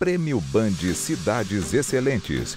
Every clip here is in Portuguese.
Prêmio Band Cidades Excelentes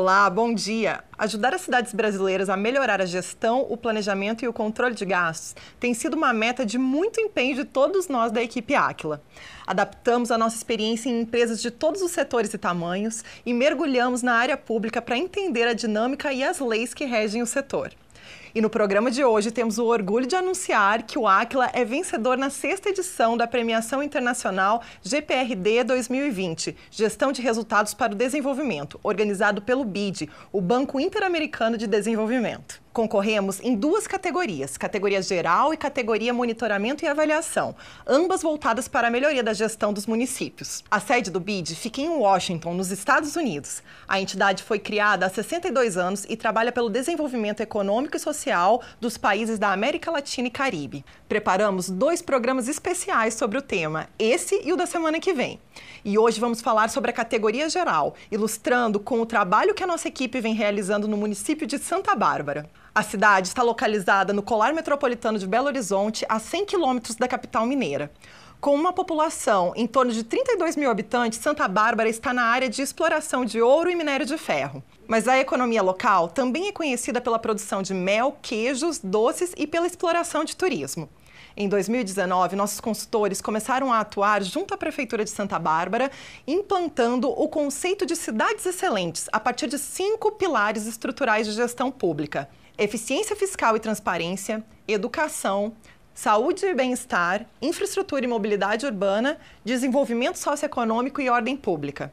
Olá, bom dia. Ajudar as cidades brasileiras a melhorar a gestão, o planejamento e o controle de gastos tem sido uma meta de muito empenho de todos nós da equipe Aquila. Adaptamos a nossa experiência em empresas de todos os setores e tamanhos e mergulhamos na área pública para entender a dinâmica e as leis que regem o setor. E no programa de hoje temos o orgulho de anunciar que o Aquila é vencedor na sexta edição da Premiação Internacional GPRD 2020, Gestão de Resultados para o Desenvolvimento, organizado pelo BID, o Banco Interamericano de Desenvolvimento. Concorremos em duas categorias, categoria geral e categoria monitoramento e avaliação, ambas voltadas para a melhoria da gestão dos municípios. A sede do BID fica em Washington, nos Estados Unidos. A entidade foi criada há 62 anos e trabalha pelo desenvolvimento econômico e social dos países da América Latina e Caribe. Preparamos dois programas especiais sobre o tema, esse e o da semana que vem. E hoje vamos falar sobre a categoria geral, ilustrando com o trabalho que a nossa equipe vem realizando no município de Santa Bárbara. A cidade está localizada no colar metropolitano de Belo Horizonte, a 100 quilômetros da capital mineira. Com uma população em torno de 32 mil habitantes, Santa Bárbara está na área de exploração de ouro e minério de ferro. Mas a economia local também é conhecida pela produção de mel, queijos, doces e pela exploração de turismo. Em 2019, nossos consultores começaram a atuar junto à Prefeitura de Santa Bárbara, implantando o conceito de cidades excelentes a partir de cinco pilares estruturais de gestão pública: eficiência fiscal e transparência, educação, saúde e bem-estar, infraestrutura e mobilidade urbana, desenvolvimento socioeconômico e ordem pública.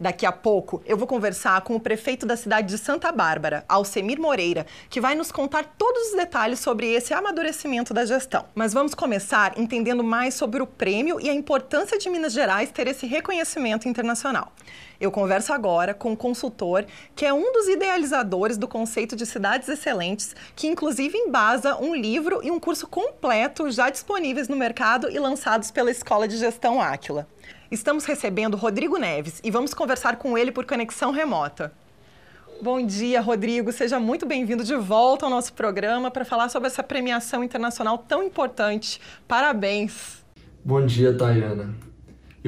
Daqui a pouco eu vou conversar com o prefeito da cidade de Santa Bárbara, Alcemir Moreira, que vai nos contar todos os detalhes sobre esse amadurecimento da gestão. Mas vamos começar entendendo mais sobre o prêmio e a importância de Minas Gerais ter esse reconhecimento internacional. Eu converso agora com um consultor que é um dos idealizadores do conceito de cidades excelentes, que inclusive embasa um livro e um curso completo já disponíveis no mercado e lançados pela Escola de Gestão Áquila. Estamos recebendo Rodrigo Neves e vamos conversar com ele por conexão remota. Bom dia, Rodrigo. Seja muito bem-vindo de volta ao nosso programa para falar sobre essa premiação internacional tão importante. Parabéns. Bom dia, Tayana.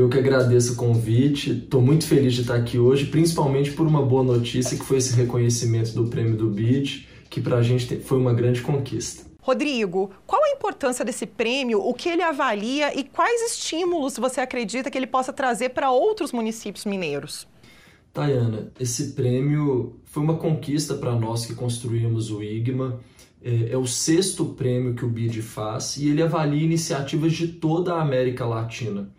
Eu que agradeço o convite, estou muito feliz de estar aqui hoje, principalmente por uma boa notícia que foi esse reconhecimento do prêmio do BID, que para a gente foi uma grande conquista. Rodrigo, qual a importância desse prêmio, o que ele avalia e quais estímulos você acredita que ele possa trazer para outros municípios mineiros? Tayana, esse prêmio foi uma conquista para nós que construímos o IGMA. É, é, o sexto prêmio que o BID faz e ele avalia iniciativas de toda a América Latina.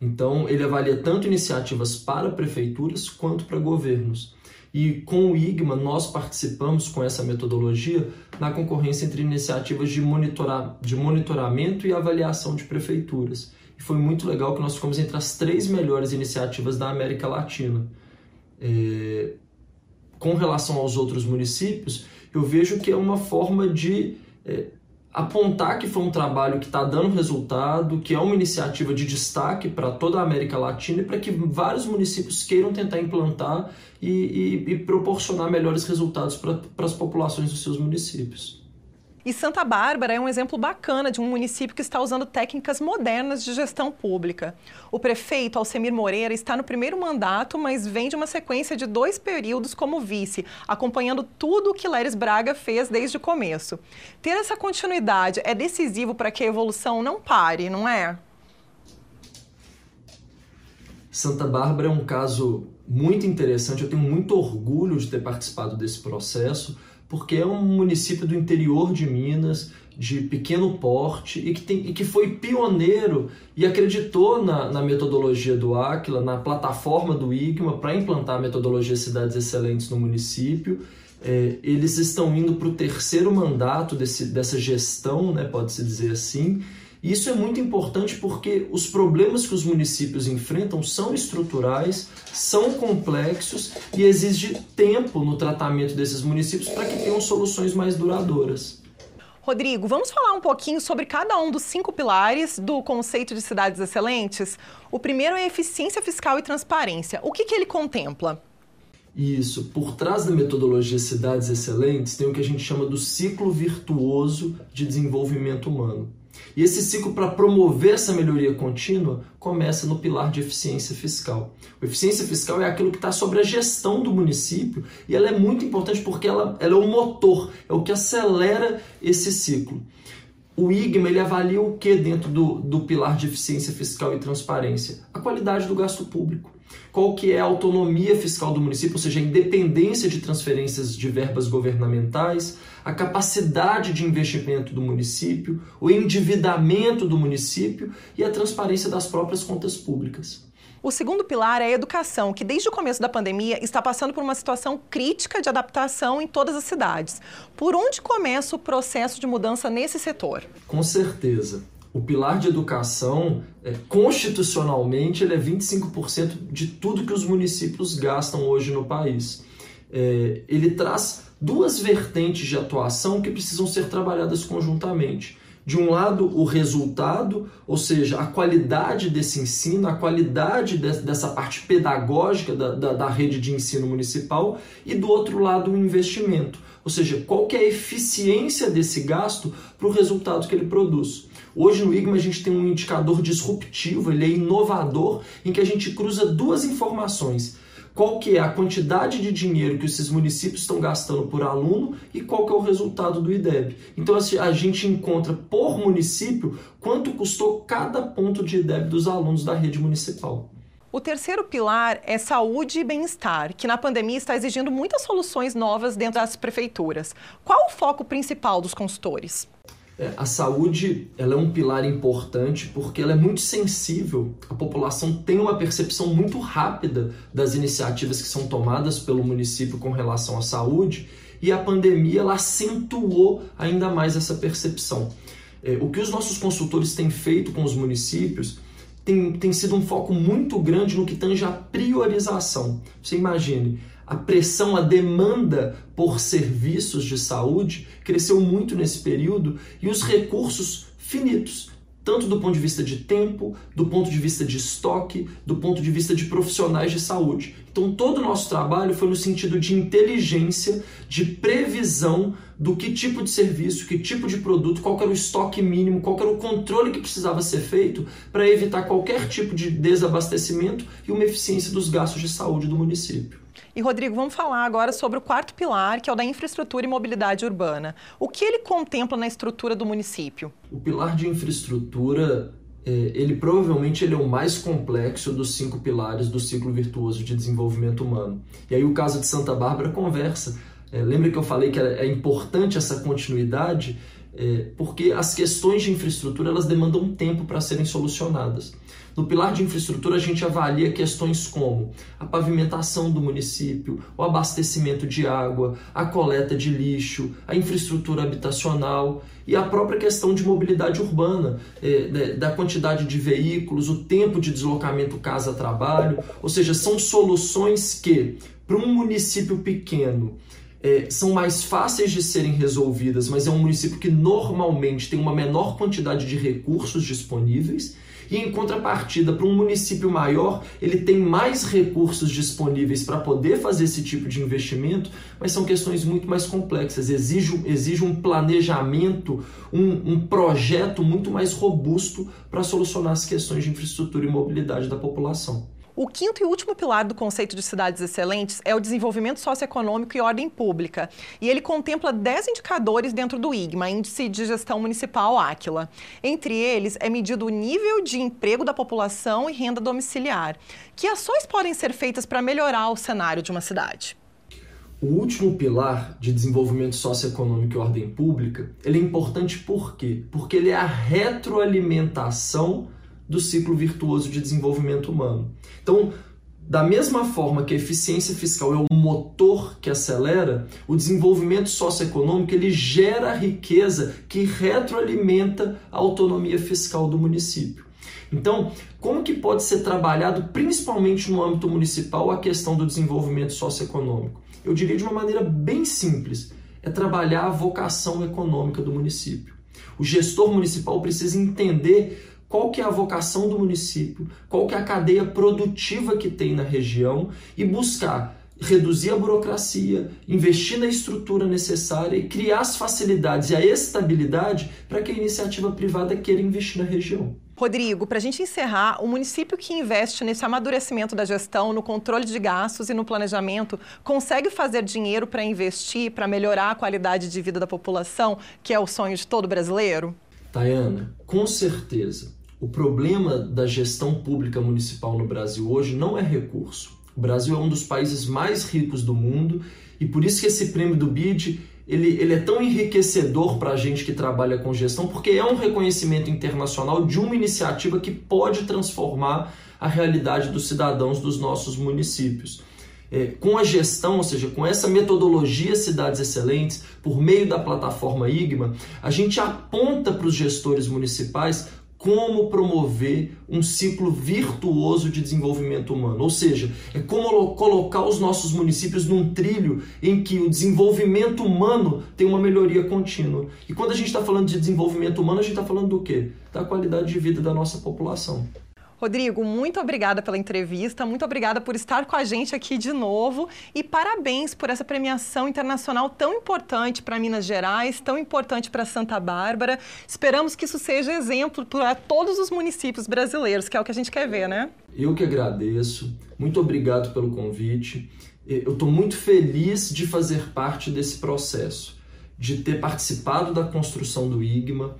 Então, ele avalia tanto iniciativas para prefeituras quanto para governos. E com o IGMA, nós participamos com essa metodologia na concorrência entre iniciativas de, monitorar, de monitoramento e avaliação de prefeituras. E foi muito legal que nós ficamos entre as três melhores iniciativas da América Latina. É... Com relação aos outros municípios, eu vejo que é uma forma de é, apontar que foi um trabalho que está dando resultado, que é uma iniciativa de destaque para toda a América Latina e para que vários municípios queiram tentar implantar e, e, e proporcionar melhores resultados para as populações dos seus municípios. E Santa Bárbara é um exemplo bacana de um município que está usando técnicas modernas de gestão pública. O prefeito Alcemir Moreira está no primeiro mandato, mas vem de uma sequência de dois períodos como vice, acompanhando tudo o que Leres Braga fez desde o começo. Ter essa continuidade é decisivo para que a evolução não pare, não é? Santa Bárbara é um caso muito interessante, eu tenho muito orgulho de ter participado desse processo porque é um município do interior de Minas, de pequeno porte e que, tem, e que foi pioneiro e acreditou na, na metodologia do Aquila, na plataforma do IGMA para implantar a metodologia Cidades Excelentes no município. É, eles estão indo para o terceiro mandato desse, dessa gestão, né, pode-se dizer assim, e isso é muito importante porque os problemas que os municípios enfrentam são estruturais, são complexos e exige tempo no tratamento desses municípios para que tenham soluções mais duradouras. Rodrigo, vamos falar um pouquinho sobre cada um dos cinco pilares do conceito de cidades excelentes? O primeiro é eficiência fiscal e transparência. O que, que ele contempla? Isso. Por trás da metodologia Cidades Excelentes tem o que a gente chama do ciclo virtuoso de desenvolvimento humano. E esse ciclo, para promover essa melhoria contínua, começa no pilar de eficiência fiscal. A eficiência fiscal é aquilo que está sobre a gestão do município e ela é muito importante porque ela, ela é o motor, é o que acelera esse ciclo. O IGMA ele avalia o que dentro do, do pilar de eficiência fiscal e transparência? A qualidade do gasto público qual que é a autonomia fiscal do município, ou seja, a independência de transferências de verbas governamentais, a capacidade de investimento do município, o endividamento do município e a transparência das próprias contas públicas. O segundo pilar é a educação, que desde o começo da pandemia está passando por uma situação crítica de adaptação em todas as cidades. Por onde começa o processo de mudança nesse setor? Com certeza o pilar de educação, é, constitucionalmente, ele é 25% de tudo que os municípios gastam hoje no país. É, ele traz duas vertentes de atuação que precisam ser trabalhadas conjuntamente. De um lado, o resultado, ou seja, a qualidade desse ensino, a qualidade de, dessa parte pedagógica da, da, da, rede de ensino municipal, e do outro lado, o investimento, ou seja, qual que é a eficiência desse gasto para o resultado que ele produz. Hoje no IGMA a gente tem um indicador disruptivo, ele é inovador, em que a gente cruza duas informações. Qual que é a quantidade de dinheiro que esses municípios estão gastando por aluno e qual que é o resultado do IDEB. Então assim, a gente encontra por município quanto custou cada ponto de IDEB dos alunos da rede municipal. O terceiro pilar é saúde e bem-estar, que na pandemia está exigindo muitas soluções novas dentro das prefeituras. Qual o foco principal dos consultores? É, a saúde ela é um pilar importante porque ela é muito sensível. A população tem uma percepção muito rápida das iniciativas que são tomadas pelo município com relação à saúde e a pandemia ela acentuou ainda mais essa percepção. É, o que os nossos consultores têm feito com os municípios tem, tem sido um foco muito grande no que tange a priorização. Você imagine, a pressão, a demanda por serviços de saúde cresceu muito nesse período e os recursos finitos, tanto do ponto de vista de tempo, do ponto de vista de estoque, do ponto de vista de profissionais de saúde. Então, todo o nosso trabalho foi no sentido de inteligência, de previsão do que tipo de serviço, que tipo de produto, qual era o estoque mínimo, qual era o controle que precisava ser feito para evitar qualquer tipo de desabastecimento e uma eficiência dos gastos de saúde do município. E, Rodrigo, vamos falar agora sobre o quarto pilar, que é o da infraestrutura e mobilidade urbana. O que ele contempla na estrutura do município? O pilar de infraestrutura é, ele provavelmente ele é o mais complexo dos cinco pilares do ciclo virtuoso de desenvolvimento humano. E aí o caso de Santa Bárbara conversa. É, lembra que eu falei que é importante essa continuidade? É, porque as questões de infraestrutura elas demandam tempo para serem solucionadas. No pilar de infraestrutura, a gente avalia questões como a pavimentação do município, o abastecimento de água, a coleta de lixo, a infraestrutura habitacional e a própria questão de mobilidade urbana, é, da quantidade de veículos, o tempo de deslocamento casa-trabalho. Ou seja, são soluções que, para um município pequeno, é, são mais fáceis de serem resolvidas, mas é um município que normalmente tem uma menor quantidade de recursos disponíveis e em contrapartida, para um município maior, ele tem mais recursos disponíveis para poder fazer esse tipo de investimento, mas são questões muito mais complexas. Exige, exige um planejamento, um, um projeto muito mais robusto para solucionar as questões de infraestrutura e mobilidade da população. O quinto e último pilar do conceito de cidades excelentes é o desenvolvimento socioeconômico e ordem pública. E ele contempla 10 indicadores dentro do IGMA, Índice de Gestão Municipal Áquila. Entre eles é medido o nível de emprego da população e renda domiciliar. Que ações podem ser feitas para melhorar o cenário de uma cidade? O último pilar de desenvolvimento socioeconômico e ordem pública, ele é importante por quê? Porque ele é a retroalimentação do ciclo virtuoso de desenvolvimento humano. Então, da mesma forma que a eficiência fiscal é o motor que acelera, o desenvolvimento socioeconômico ele gera riqueza que retroalimenta a autonomia fiscal do município. Então, como que pode ser trabalhado, principalmente no âmbito municipal, a questão do desenvolvimento socioeconômico? Eu diria de uma maneira bem simples, é trabalhar a vocação econômica do município. O gestor municipal precisa entender qual que é a vocação do município, qual que é a cadeia produtiva que tem na região e buscar reduzir a burocracia, investir na estrutura necessária e criar as facilidades e a estabilidade para que a iniciativa privada queira investir na região. Rodrigo, para a gente encerrar, o município que investe nesse amadurecimento da gestão, no controle de gastos e no planejamento, consegue fazer dinheiro para investir, para melhorar a qualidade de vida da população, que é o sonho de todo brasileiro? Tayana, com certeza. O problema da gestão pública municipal no Brasil hoje não é recurso. O Brasil é um dos países mais ricos do mundo e por isso que esse prêmio do BID ele, ele é tão enriquecedor para a gente que trabalha com gestão, porque é um reconhecimento internacional de uma iniciativa que pode transformar a realidade dos cidadãos dos nossos municípios. É, com a gestão, ou seja, com essa metodologia Cidades Excelentes, por meio da plataforma IGMA, a gente aponta para os gestores municipais como promover um ciclo virtuoso de desenvolvimento humano. Ou seja, é como colocar os nossos municípios num trilho em que o desenvolvimento humano tem uma melhoria contínua. E quando a gente está falando de desenvolvimento humano, a gente está falando do quê? Da qualidade de vida da nossa população. Rodrigo, muito obrigada pela entrevista, muito obrigada por estar com a gente aqui de novo e parabéns por essa premiação internacional tão importante para Minas Gerais, tão importante para Santa Bárbara. Esperamos que isso seja exemplo para todos os municípios brasileiros, que é o que a gente quer ver, né? Eu que agradeço, muito obrigado pelo convite. Eu estou muito feliz de fazer parte desse processo, de ter participado da construção do IGMA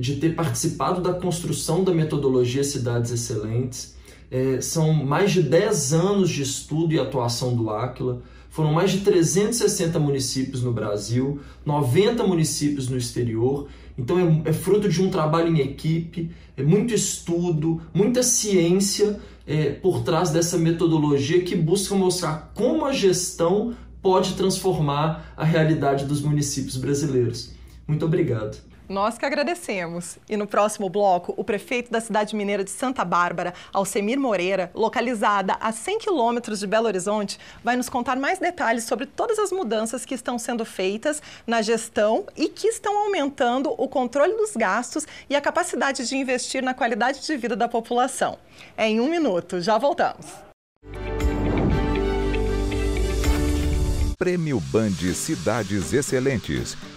de ter participado da construção da metodologia Cidades Excelentes. É, são mais de 10 anos de estudo e atuação do Aquila. Foram mais de 360 municípios no Brasil, 90 municípios no exterior. Então é, é fruto de um trabalho em equipe, é muito estudo, muita ciência é, por trás dessa metodologia que busca mostrar como a gestão pode transformar a realidade dos municípios brasileiros. Muito obrigado. Nós que agradecemos. E no próximo bloco, o prefeito da cidade mineira de Santa Bárbara, Alcemir Moreira, localizada a 100 quilômetros de Belo Horizonte, vai nos contar mais detalhes sobre todas as mudanças que estão sendo feitas na gestão e que estão aumentando o controle dos gastos e a capacidade de investir na qualidade de vida da população. É em um minuto, já voltamos. Prêmio Band Cidades Excelentes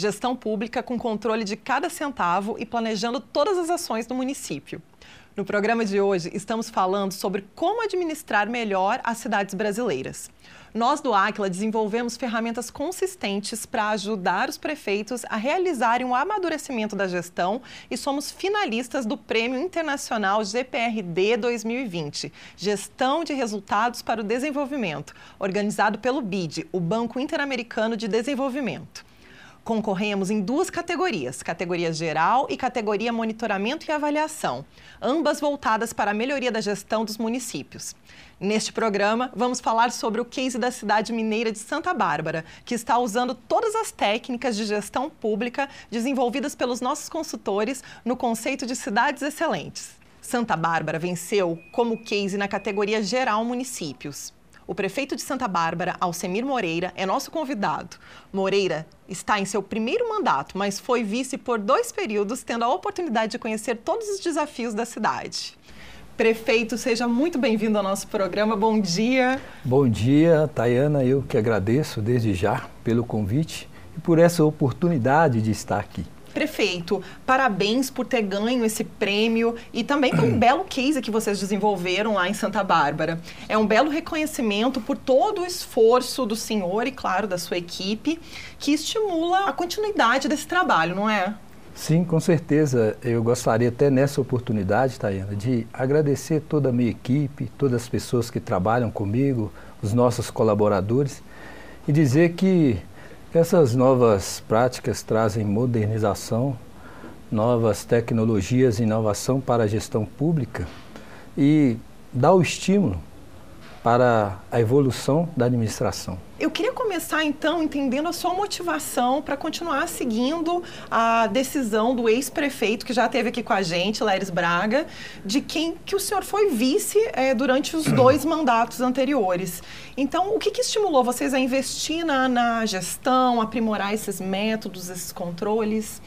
Gestão pública com controle de cada centavo e planejando todas as ações do município. No programa de hoje, estamos falando sobre como administrar melhor as cidades brasileiras. Nós do Aquila desenvolvemos ferramentas consistentes para ajudar os prefeitos a realizarem o amadurecimento da gestão e somos finalistas do Prêmio Internacional GPRD 2020, Gestão de Resultados para o Desenvolvimento, organizado pelo BID, o Banco Interamericano de Desenvolvimento concorremos em duas categorias, categoria geral e categoria monitoramento e avaliação, ambas voltadas para a melhoria da gestão dos municípios. Neste programa, vamos falar sobre o case da cidade mineira de Santa Bárbara, que está usando todas as técnicas de gestão pública desenvolvidas pelos nossos consultores no conceito de cidades excelentes. Santa Bárbara venceu como case na categoria geral municípios. O prefeito de Santa Bárbara, Alcemir Moreira, é nosso convidado. Moreira está em seu primeiro mandato, mas foi vice por dois períodos, tendo a oportunidade de conhecer todos os desafios da cidade. Prefeito, seja muito bem-vindo ao nosso programa. Bom dia. Bom dia, Tayana. Eu que agradeço desde já pelo convite e por essa oportunidade de estar aqui. Prefeito, parabéns por ter ganho esse prêmio e também por um belo case que vocês desenvolveram lá em Santa Bárbara. É um belo reconhecimento por todo o esforço do senhor e, claro, da sua equipe, que estimula a continuidade desse trabalho, não é? Sim, com certeza. Eu gostaria até nessa oportunidade, Tayana, de agradecer toda a minha equipe, todas as pessoas que trabalham comigo, os nossos colaboradores, e dizer que essas novas práticas trazem modernização, novas tecnologias e inovação para a gestão pública e dá o estímulo para a evolução da administração. Eu queria começar então entendendo a sua motivação para continuar seguindo a decisão do ex-prefeito que já esteve aqui com a gente, Leris Braga, de quem que o senhor foi vice é, durante os dois mandatos anteriores. Então, o que, que estimulou vocês a investir na, na gestão, aprimorar esses métodos, esses controles?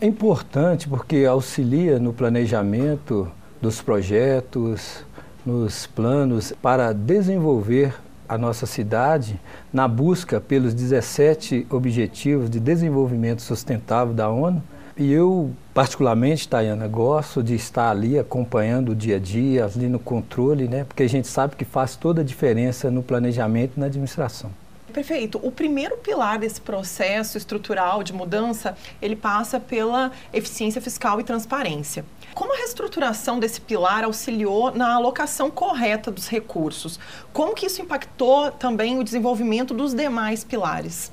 É importante porque auxilia no planejamento dos projetos, nos planos para desenvolver a nossa cidade na busca pelos 17 Objetivos de Desenvolvimento Sustentável da ONU. E eu, particularmente, Tayana, gosto de estar ali acompanhando o dia a dia, ali no controle, né? porque a gente sabe que faz toda a diferença no planejamento e na administração. Perfeito. O primeiro pilar desse processo estrutural de mudança, ele passa pela eficiência fiscal e transparência. Como a reestruturação desse pilar auxiliou na alocação correta dos recursos? Como que isso impactou também o desenvolvimento dos demais pilares?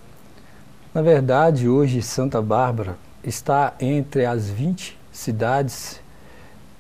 Na verdade, hoje Santa Bárbara está entre as 20 cidades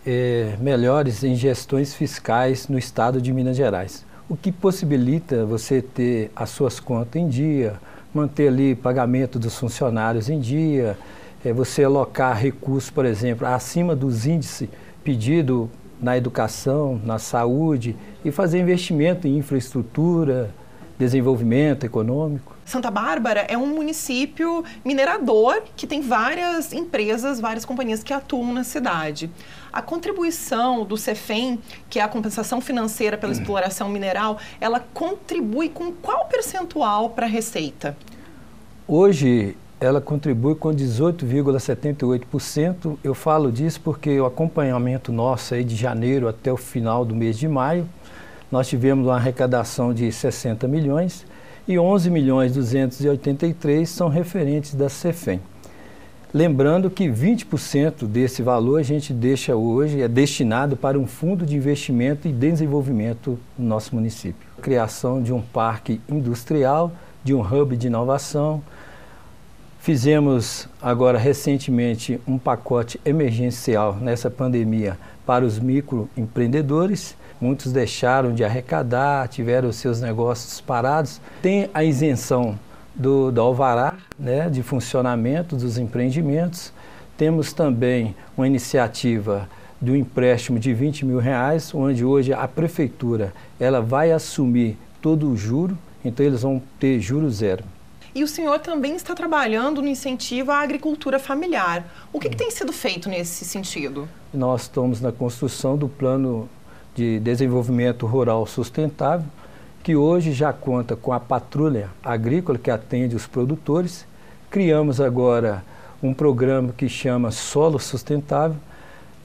eh, melhores em gestões fiscais no estado de Minas Gerais, o que possibilita você ter as suas contas em dia, manter ali pagamento dos funcionários em dia, é você alocar recursos, por exemplo, acima dos índices pedido na educação, na saúde e fazer investimento em infraestrutura, desenvolvimento econômico. Santa Bárbara é um município minerador que tem várias empresas, várias companhias que atuam na cidade. A contribuição do CEFEM, que é a compensação financeira pela exploração mineral, ela contribui com qual percentual para a receita? Hoje, ela contribui com 18,78%. Eu falo disso porque o acompanhamento nosso aí de janeiro até o final do mês de maio, nós tivemos uma arrecadação de 60 milhões e 11 milhões 283 são referentes da Cefem. Lembrando que 20% desse valor a gente deixa hoje, é destinado para um fundo de investimento e desenvolvimento no nosso município. Criação de um parque industrial, de um hub de inovação, Fizemos agora recentemente um pacote emergencial nessa pandemia para os microempreendedores. Muitos deixaram de arrecadar, tiveram seus negócios parados. Tem a isenção do, do alvará né, de funcionamento dos empreendimentos. Temos também uma iniciativa de um empréstimo de 20 mil reais, onde hoje a prefeitura ela vai assumir todo o juro, então eles vão ter juro zero. E o senhor também está trabalhando no incentivo à agricultura familiar. O que, que tem sido feito nesse sentido? Nós estamos na construção do plano de desenvolvimento rural sustentável, que hoje já conta com a patrulha agrícola que atende os produtores. Criamos agora um programa que chama Solo Sustentável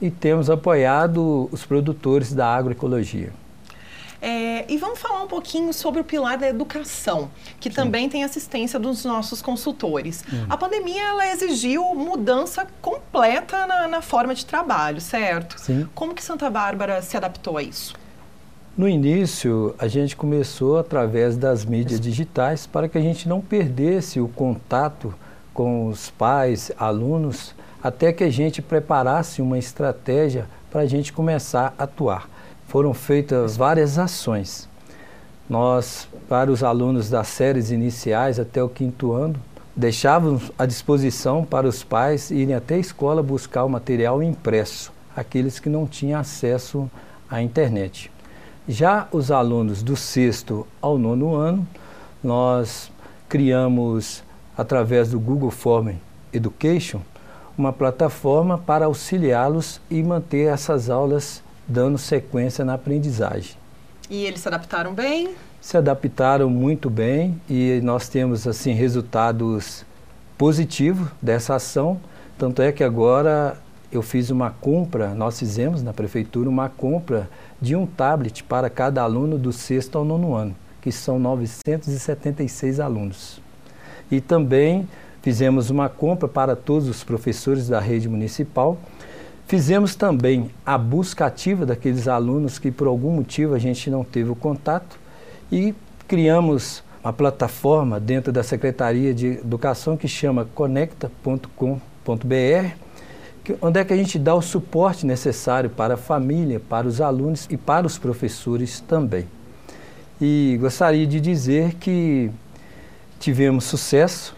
e temos apoiado os produtores da agroecologia. É, e vamos falar um pouquinho sobre o pilar da educação, que Sim. também tem assistência dos nossos consultores. Hum. A pandemia ela exigiu mudança completa na, na, forma de trabalho, certo? Sim. Como que Santa Bárbara se adaptou a isso? No início, a gente começou através das mídias digitais para que a gente não perdesse o contato com os pais, alunos, até que a gente preparasse uma estratégia para a gente começar a atuar foram feitas várias ações. Nós, para os alunos das séries iniciais até o quinto ano, deixávamos à disposição para os pais irem até a escola buscar o material impresso, aqueles que não tinham acesso à internet. Já os alunos do sexto ao nono ano, nós criamos, através do Google Form Education, uma plataforma para auxiliá-los e manter essas aulas dando sequência na aprendizagem. E eles se adaptaram bem? Se adaptaram muito bem e nós temos assim resultados positivos dessa ação. Tanto é que agora eu fiz uma compra, nós fizemos na prefeitura uma compra de um tablet para cada aluno do sexto ao nono ano, que são 976 alunos. E também fizemos uma compra para todos os professores da rede municipal Fizemos também a busca ativa daqueles alunos que por algum motivo a gente não teve o contato e criamos uma plataforma dentro da Secretaria de Educação que chama conecta.com.br, onde é que a gente dá o suporte necessário para a família, para os alunos e para os professores também. E gostaria de dizer que tivemos sucesso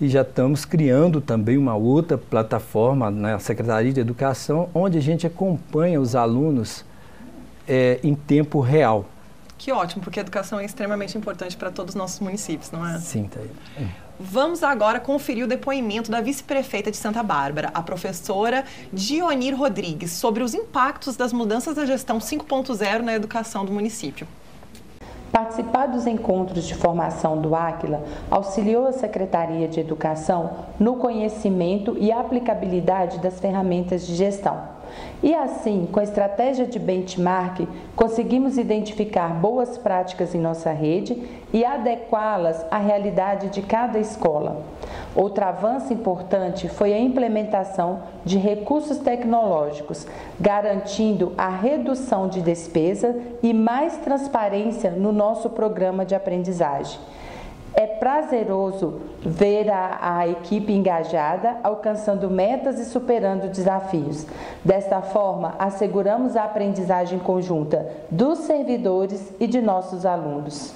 e já estamos criando também uma outra plataforma na Secretaria de Educação, onde a gente acompanha os alunos é, em tempo real. Que ótimo, porque a educação é extremamente importante para todos os nossos municípios, não é? Sim, tá aí. Vamos agora conferir o depoimento da vice-prefeita de Santa Bárbara, a professora Dionir Rodrigues, sobre os impactos das mudanças da gestão 5.0 na educação do município. Participar dos encontros de formação do Áquila auxiliou a Secretaria de Educação no conhecimento e aplicabilidade das ferramentas de gestão. E assim, com a estratégia de benchmark, conseguimos identificar boas práticas em nossa rede e adequá-las à realidade de cada escola. Outro avanço importante foi a implementação de recursos tecnológicos, garantindo a redução de despesa e mais transparência no nosso programa de aprendizagem. É prazeroso ver a, a, equipe engajada, alcançando metas e superando desafios. Desta forma, asseguramos a aprendizagem conjunta dos servidores e de nossos alunos.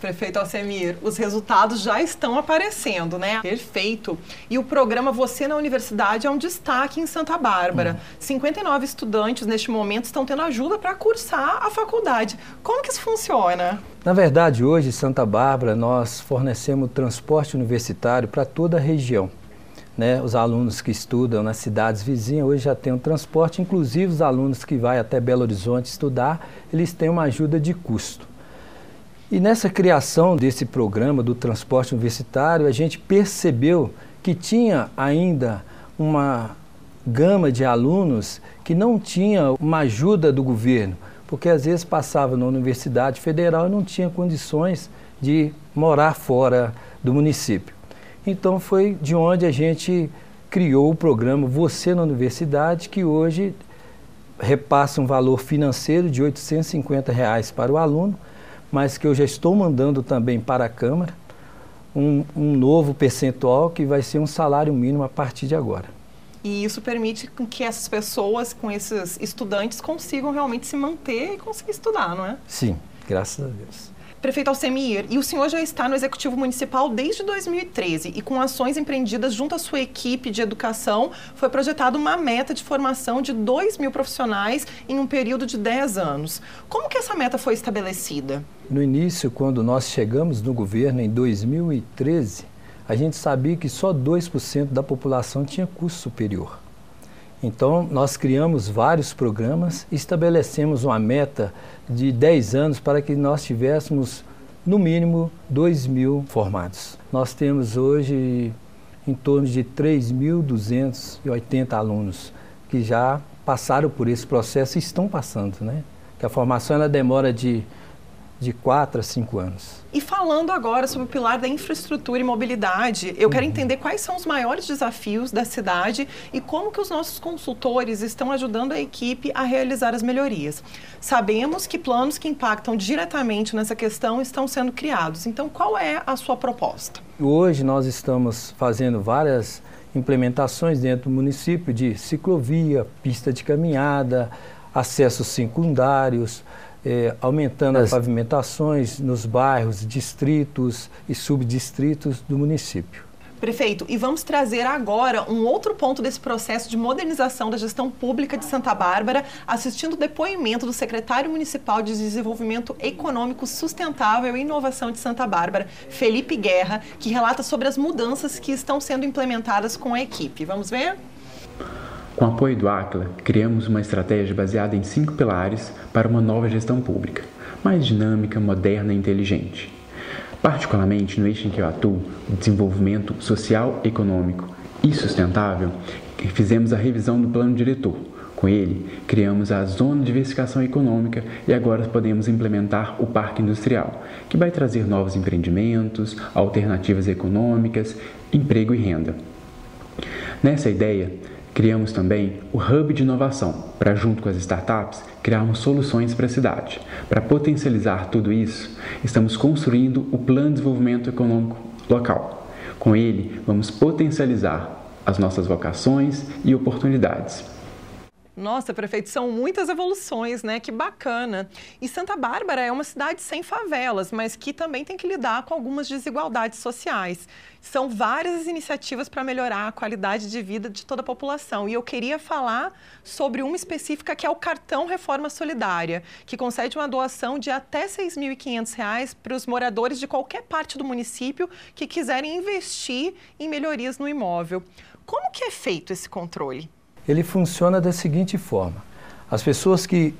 Prefeito Alcemir, os resultados já estão aparecendo, né? Perfeito. E o programa Você na Universidade é um destaque em Santa Bárbara. Hum. 59 estudantes neste momento estão tendo ajuda para cursar a faculdade. Como que isso funciona? Na verdade, hoje em Santa Bárbara nós fornecemos transporte universitário para toda a região. Né, os alunos que estudam nas cidades vizinhas hoje já têm um transporte, inclusive os alunos que vão até Belo Horizonte estudar, eles têm uma ajuda de custo. E nessa criação desse programa do transporte universitário, a gente percebeu que tinha ainda uma gama de alunos que não tinha uma ajuda do governo, porque às vezes passava na Universidade Federal e não tinha condições de morar fora do município. Então foi de onde a gente criou o programa Você na Universidade, que hoje repassa um valor financeiro de 850 reais para o aluno mas que eu já estou mandando também para a Câmara um, um novo percentual que vai ser um salário mínimo a partir de agora. E isso permite que essas pessoas, com esses estudantes, consigam realmente se manter e conseguir estudar, não é? Sim, graças a Deus. Prefeito Alcemir, e o senhor já está no Executivo Municipal desde 2013 e com ações empreendidas junto à sua equipe de educação, foi projetada uma meta de formação de 2 mil profissionais em um período de 10 anos. Como que essa meta foi estabelecida? No início, quando nós chegamos no governo em 2013, a gente sabia que só 2% da população tinha curso superior. Então, nós criamos vários programas, estabelecemos uma meta de 10 anos para que nós tivéssemos, no mínimo, 2 mil formados. Nós temos hoje em torno de 3.280 alunos que já passaram por esse processo e estão passando, né? Que a formação ela demora de de 4 a 5 anos. E falando agora sobre o pilar da infraestrutura e mobilidade, eu quero uhum. entender quais são os maiores desafios da cidade e como que os nossos consultores estão ajudando a equipe a realizar as melhorias. Sabemos que planos que impactam diretamente nessa questão estão sendo criados. Então, qual é a sua proposta? Hoje nós estamos fazendo várias implementações dentro do município de ciclovia, pista de caminhada, acessos secundários, é, aumentando as pavimentações nos bairros, distritos e subdistritos do município. Prefeito, e vamos trazer agora um outro ponto desse processo de modernização da gestão pública de Santa Bárbara, assistindo o depoimento do secretário municipal de Desenvolvimento Econômico Sustentável e Inovação de Santa Bárbara, Felipe Guerra, que relata sobre as mudanças que estão sendo implementadas com a equipe. Vamos ver? Com apoio do ACLA, criamos uma estratégia baseada em cinco pilares para uma nova gestão pública, mais dinâmica, moderna e inteligente. Particularmente no eixo em que eu atuo, desenvolvimento social, econômico e sustentável, fizemos a revisão do plano diretor. Com ele, criamos a Zona de Diversificação Econômica e agora podemos implementar o Parque Industrial, que vai trazer novos empreendimentos, alternativas econômicas, emprego e renda. Nessa ideia, criamos também o Hub de Inovação, para, junto com as startups, criarmos soluções para a cidade. Para potencializar tudo isso, estamos construindo o Plano de Desenvolvimento Econômico Local. Com ele, vamos potencializar as nossas vocações e oportunidades. Nossa, prefeito, são muitas evoluções, né? Que bacana. E Santa Bárbara é uma cidade sem favelas, mas que também tem que lidar com algumas desigualdades sociais. São várias as iniciativas para melhorar a qualidade de vida de toda a população. E eu queria falar sobre uma específica que é o Cartão Reforma Solidária, que concede uma doação de até R$ 6.500 para os moradores de qualquer parte do município que quiserem investir em melhorias no imóvel. Como que é feito esse controle? Ele funciona da seguinte forma: as pessoas que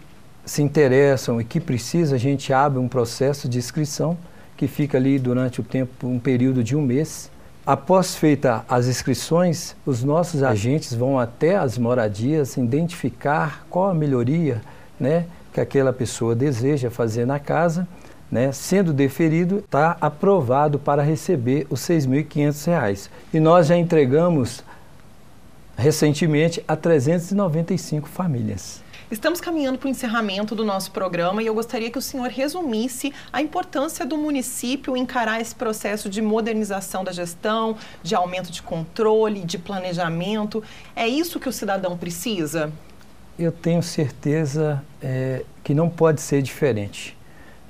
se interessam e que precisam, a gente abre um processo de inscrição que fica ali durante o tempo, um período de um mês. Após feita as inscrições, os nossos agentes vão até as moradias identificar qual a melhoria né, que aquela pessoa deseja fazer na casa. Né, sendo deferido, está aprovado para receber os R$ 6.500. E nós já entregamos recentemente a 395 famílias. Estamos caminhando para o encerramento do nosso programa e eu gostaria que o senhor resumisse a importância do município encarar esse processo de modernização da gestão, de aumento de controle, de planejamento. É isso que o cidadão precisa? Eu tenho certeza é, que não pode ser diferente.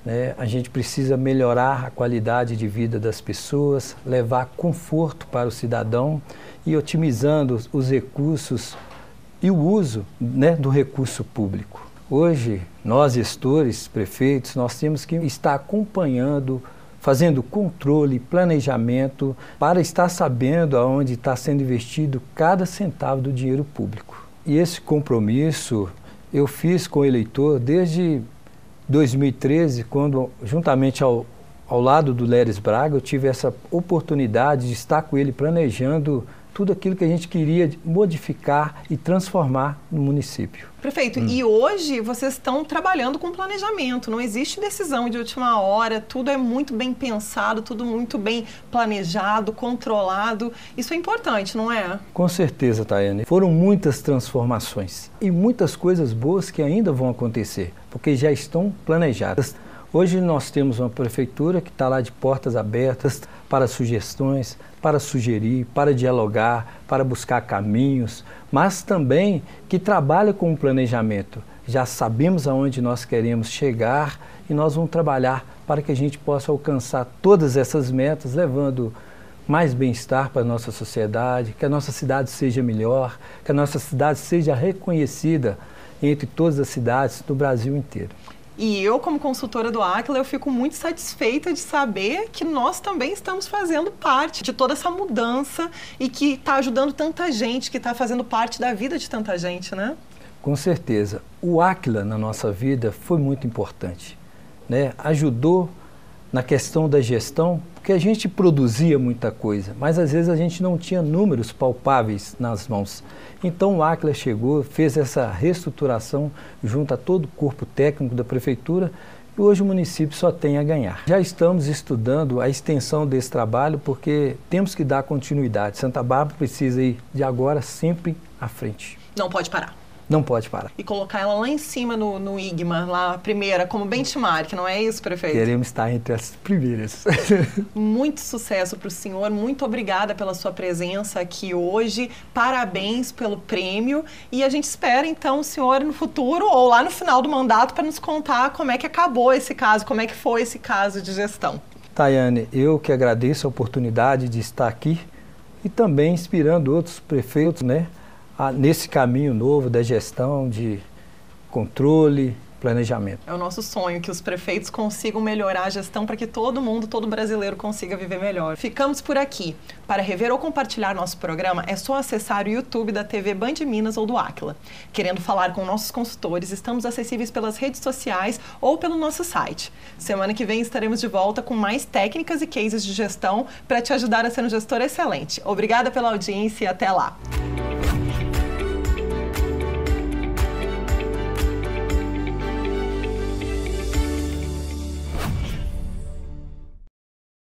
Né? A gente precisa melhorar a qualidade de vida das pessoas, levar conforto para o cidadão e otimizando os recursos e o uso né, do recurso público. Hoje, nós gestores, prefeitos, nós temos que estar acompanhando, fazendo controle, planejamento, para estar sabendo aonde está sendo investido cada centavo do dinheiro público. E esse compromisso eu fiz com o eleitor desde 2013, quando, juntamente ao, ao lado do Leres Braga, eu tive essa oportunidade de estar com ele planejando tudo aquilo que a gente queria modificar e transformar no município. Prefeito, hum. e hoje vocês estão trabalhando com planejamento, não existe decisão de última hora, tudo é muito bem pensado, tudo muito bem planejado, controlado. Isso é importante, não é? Com certeza, Tayane. Foram muitas transformações e muitas coisas boas que ainda vão acontecer, porque já estão planejadas. Hoje nós temos uma prefeitura que está lá de portas abertas para sugestões, para sugerir, para dialogar, para buscar caminhos, mas também que trabalha com o planejamento. Já sabemos aonde nós queremos chegar e nós vamos trabalhar para que a gente possa alcançar todas essas metas, levando mais bem-estar para a nossa sociedade, que a nossa cidade seja melhor, que a nossa cidade seja reconhecida entre todas as cidades do Brasil inteiro. E eu, como consultora do Aquila, eu fico muito satisfeita de saber que nós também estamos fazendo parte de toda essa mudança e que está ajudando tanta gente, que está fazendo parte da vida de tanta gente, né? Com certeza. O Aquila na nossa vida foi muito importante. Né? Ajudou na questão da gestão, porque a gente produzia muita coisa, mas às vezes a gente não tinha números palpáveis nas mãos. Então o Acla chegou, fez essa reestruturação junto a todo o corpo técnico da prefeitura e hoje o município só tem a ganhar. Já estamos estudando a extensão desse trabalho porque temos que dar continuidade. Santa Bárbara precisa ir de agora sempre à frente. Não pode parar. Não pode parar. E colocar ela lá em cima no, no IGMA, lá a primeira, como benchmark, não é isso, prefeito? Queremos estar entre as primeiras. muito sucesso para o senhor, muito obrigada pela sua presença aqui hoje, parabéns pelo prêmio e a gente espera então o senhor no futuro ou lá no final do mandato para nos contar como é que acabou esse caso, como é que foi esse caso de gestão. Tayane, eu que agradeço a oportunidade de estar aqui e também inspirando outros prefeitos, né? Nesse caminho novo da gestão de controle, planejamento. É o nosso sonho que os prefeitos consigam melhorar a gestão para que todo mundo, todo brasileiro consiga viver melhor. Ficamos por aqui. Para rever ou compartilhar nosso programa, é só acessar o YouTube da TV Band Minas ou do Aquila. Querendo falar com nossos consultores, estamos acessíveis pelas redes sociais ou pelo nosso site. Semana que vem estaremos de volta com mais técnicas e cases de gestão para te ajudar a ser um gestor excelente. Obrigada pela audiência e até lá.